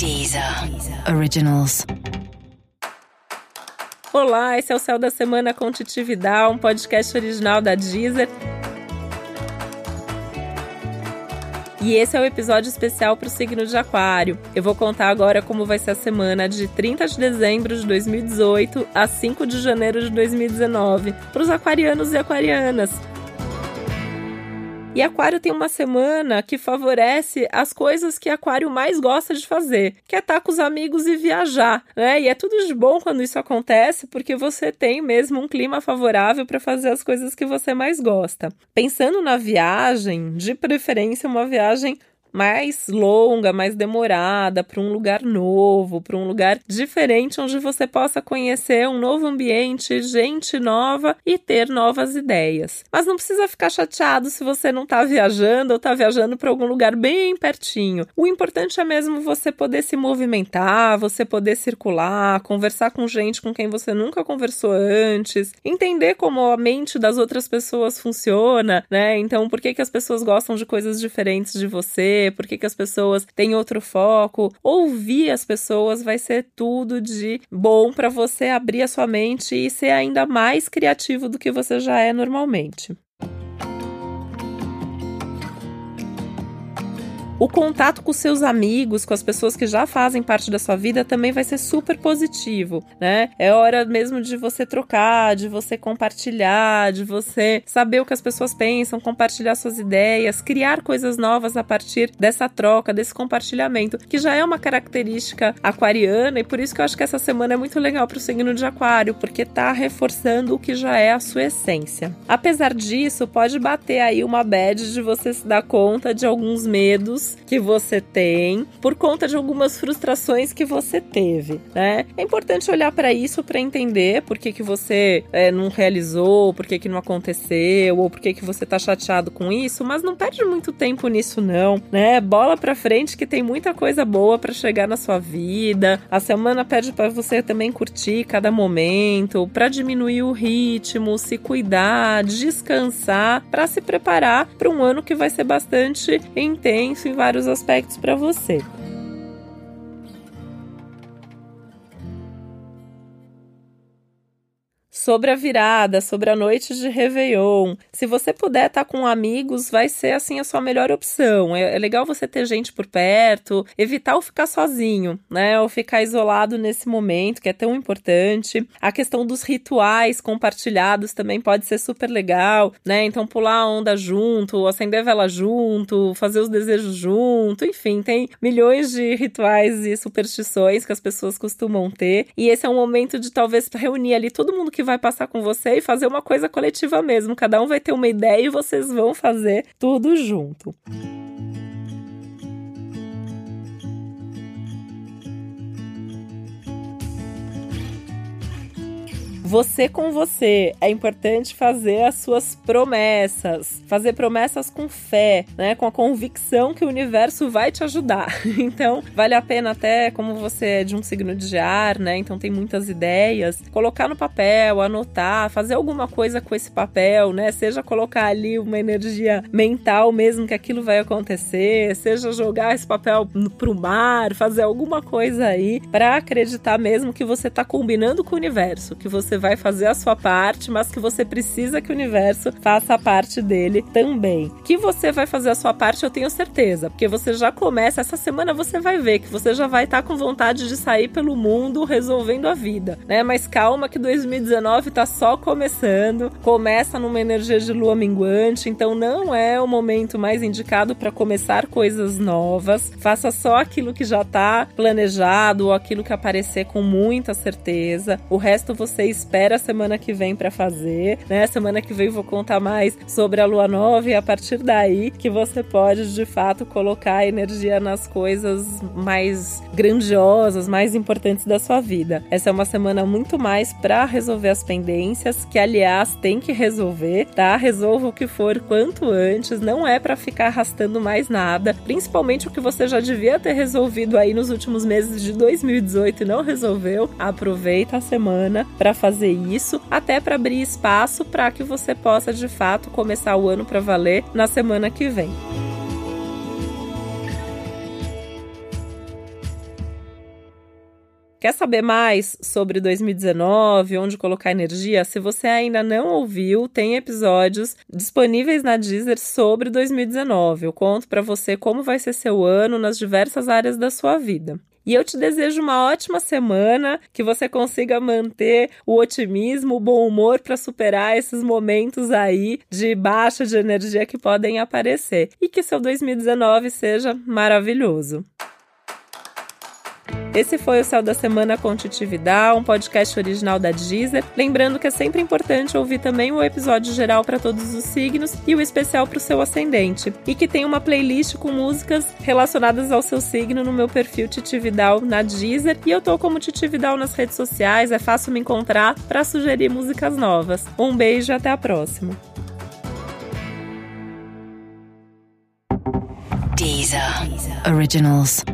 Deezer Originals. Olá, esse é o Céu da Semana com Titi Vidal, um podcast original da Deezer. E esse é o episódio especial para o signo de Aquário. Eu vou contar agora como vai ser a semana de 30 de dezembro de 2018 a 5 de janeiro de 2019 para os aquarianos e aquarianas. E Aquário tem uma semana que favorece as coisas que Aquário mais gosta de fazer, que é estar com os amigos e viajar, né? E é tudo de bom quando isso acontece, porque você tem mesmo um clima favorável para fazer as coisas que você mais gosta. Pensando na viagem, de preferência uma viagem mais longa, mais demorada, para um lugar novo, para um lugar diferente, onde você possa conhecer um novo ambiente, gente nova e ter novas ideias. Mas não precisa ficar chateado se você não está viajando ou está viajando para algum lugar bem pertinho. O importante é mesmo você poder se movimentar, você poder circular, conversar com gente com quem você nunca conversou antes, entender como a mente das outras pessoas funciona, né? Então, por que, que as pessoas gostam de coisas diferentes de você? Por que, que as pessoas têm outro foco. Ouvir as pessoas vai ser tudo de bom para você abrir a sua mente e ser ainda mais criativo do que você já é normalmente. O contato com seus amigos, com as pessoas que já fazem parte da sua vida, também vai ser super positivo, né? É hora mesmo de você trocar, de você compartilhar, de você saber o que as pessoas pensam, compartilhar suas ideias, criar coisas novas a partir dessa troca, desse compartilhamento, que já é uma característica aquariana e por isso que eu acho que essa semana é muito legal para o signo de Aquário, porque tá reforçando o que já é a sua essência. Apesar disso, pode bater aí uma bad de você se dar conta de alguns medos que você tem por conta de algumas frustrações que você teve, né? É importante olhar para isso para entender por que, que você é, não realizou, por que, que não aconteceu, ou por que, que você tá chateado com isso, mas não perde muito tempo nisso, não, né? Bola pra frente que tem muita coisa boa para chegar na sua vida. A semana pede para você também curtir cada momento, para diminuir o ritmo, se cuidar, descansar, para se preparar para um ano que vai ser bastante intenso e vários aspectos para você. Sobre a virada, sobre a noite de Réveillon. Se você puder estar com amigos, vai ser assim a sua melhor opção. É, é, legal você ter gente por perto, evitar o ficar sozinho, né? Ou ficar isolado nesse momento que é tão importante. A questão dos rituais compartilhados também pode ser super legal, né? Então pular a onda junto, acender a vela junto, fazer os desejos junto, enfim, tem milhões de rituais e superstições que as pessoas costumam ter. E esse é um momento de talvez reunir ali todo mundo que vai passar com você e fazer uma coisa coletiva mesmo. Cada um vai ter uma ideia e vocês vão fazer tudo junto. Você com você. É importante fazer as suas promessas, fazer promessas com fé, né? Com a convicção que o universo vai te ajudar. Então, vale a pena até, como você é de um signo de ar, né? Então tem muitas ideias, colocar no papel, anotar, fazer alguma coisa com esse papel, né? Seja colocar ali uma energia mental mesmo que aquilo vai acontecer, seja jogar esse papel pro mar, fazer alguma coisa aí para acreditar mesmo que você tá combinando com o universo, que você vai fazer a sua parte, mas que você precisa que o universo faça a parte dele também. Que você vai fazer a sua parte, eu tenho certeza, porque você já começa essa semana, você vai ver que você já vai estar tá com vontade de sair pelo mundo resolvendo a vida, né? Mas calma que 2019 tá só começando, começa numa energia de lua minguante, então não é o momento mais indicado para começar coisas novas. Faça só aquilo que já tá planejado ou aquilo que aparecer com muita certeza. O resto você espera a semana que vem para fazer, né? Semana que vem vou contar mais sobre a lua nova e a partir daí que você pode de fato colocar energia nas coisas mais grandiosas, mais importantes da sua vida. Essa é uma semana muito mais para resolver as pendências, que aliás tem que resolver, tá? Resolva o que for quanto antes, não é para ficar arrastando mais nada, principalmente o que você já devia ter resolvido aí nos últimos meses de 2018 e não resolveu. Aproveita a semana para fazer fazer isso, até para abrir espaço para que você possa de fato começar o ano para valer na semana que vem. Quer saber mais sobre 2019, onde colocar energia? Se você ainda não ouviu, tem episódios disponíveis na Deezer sobre 2019. Eu conto para você como vai ser seu ano nas diversas áreas da sua vida. E eu te desejo uma ótima semana, que você consiga manter o otimismo, o bom humor para superar esses momentos aí de baixa de energia que podem aparecer e que seu 2019 seja maravilhoso. Esse foi o Céu da Semana com Titividade, um podcast original da Deezer. Lembrando que é sempre importante ouvir também o episódio geral para todos os signos e o especial para o seu ascendente. E que tem uma playlist com músicas relacionadas ao seu signo no meu perfil Titividal na Deezer. E eu tô como Titividal nas redes sociais, é fácil me encontrar para sugerir músicas novas. Um beijo e até a próxima. Deezer. Originals.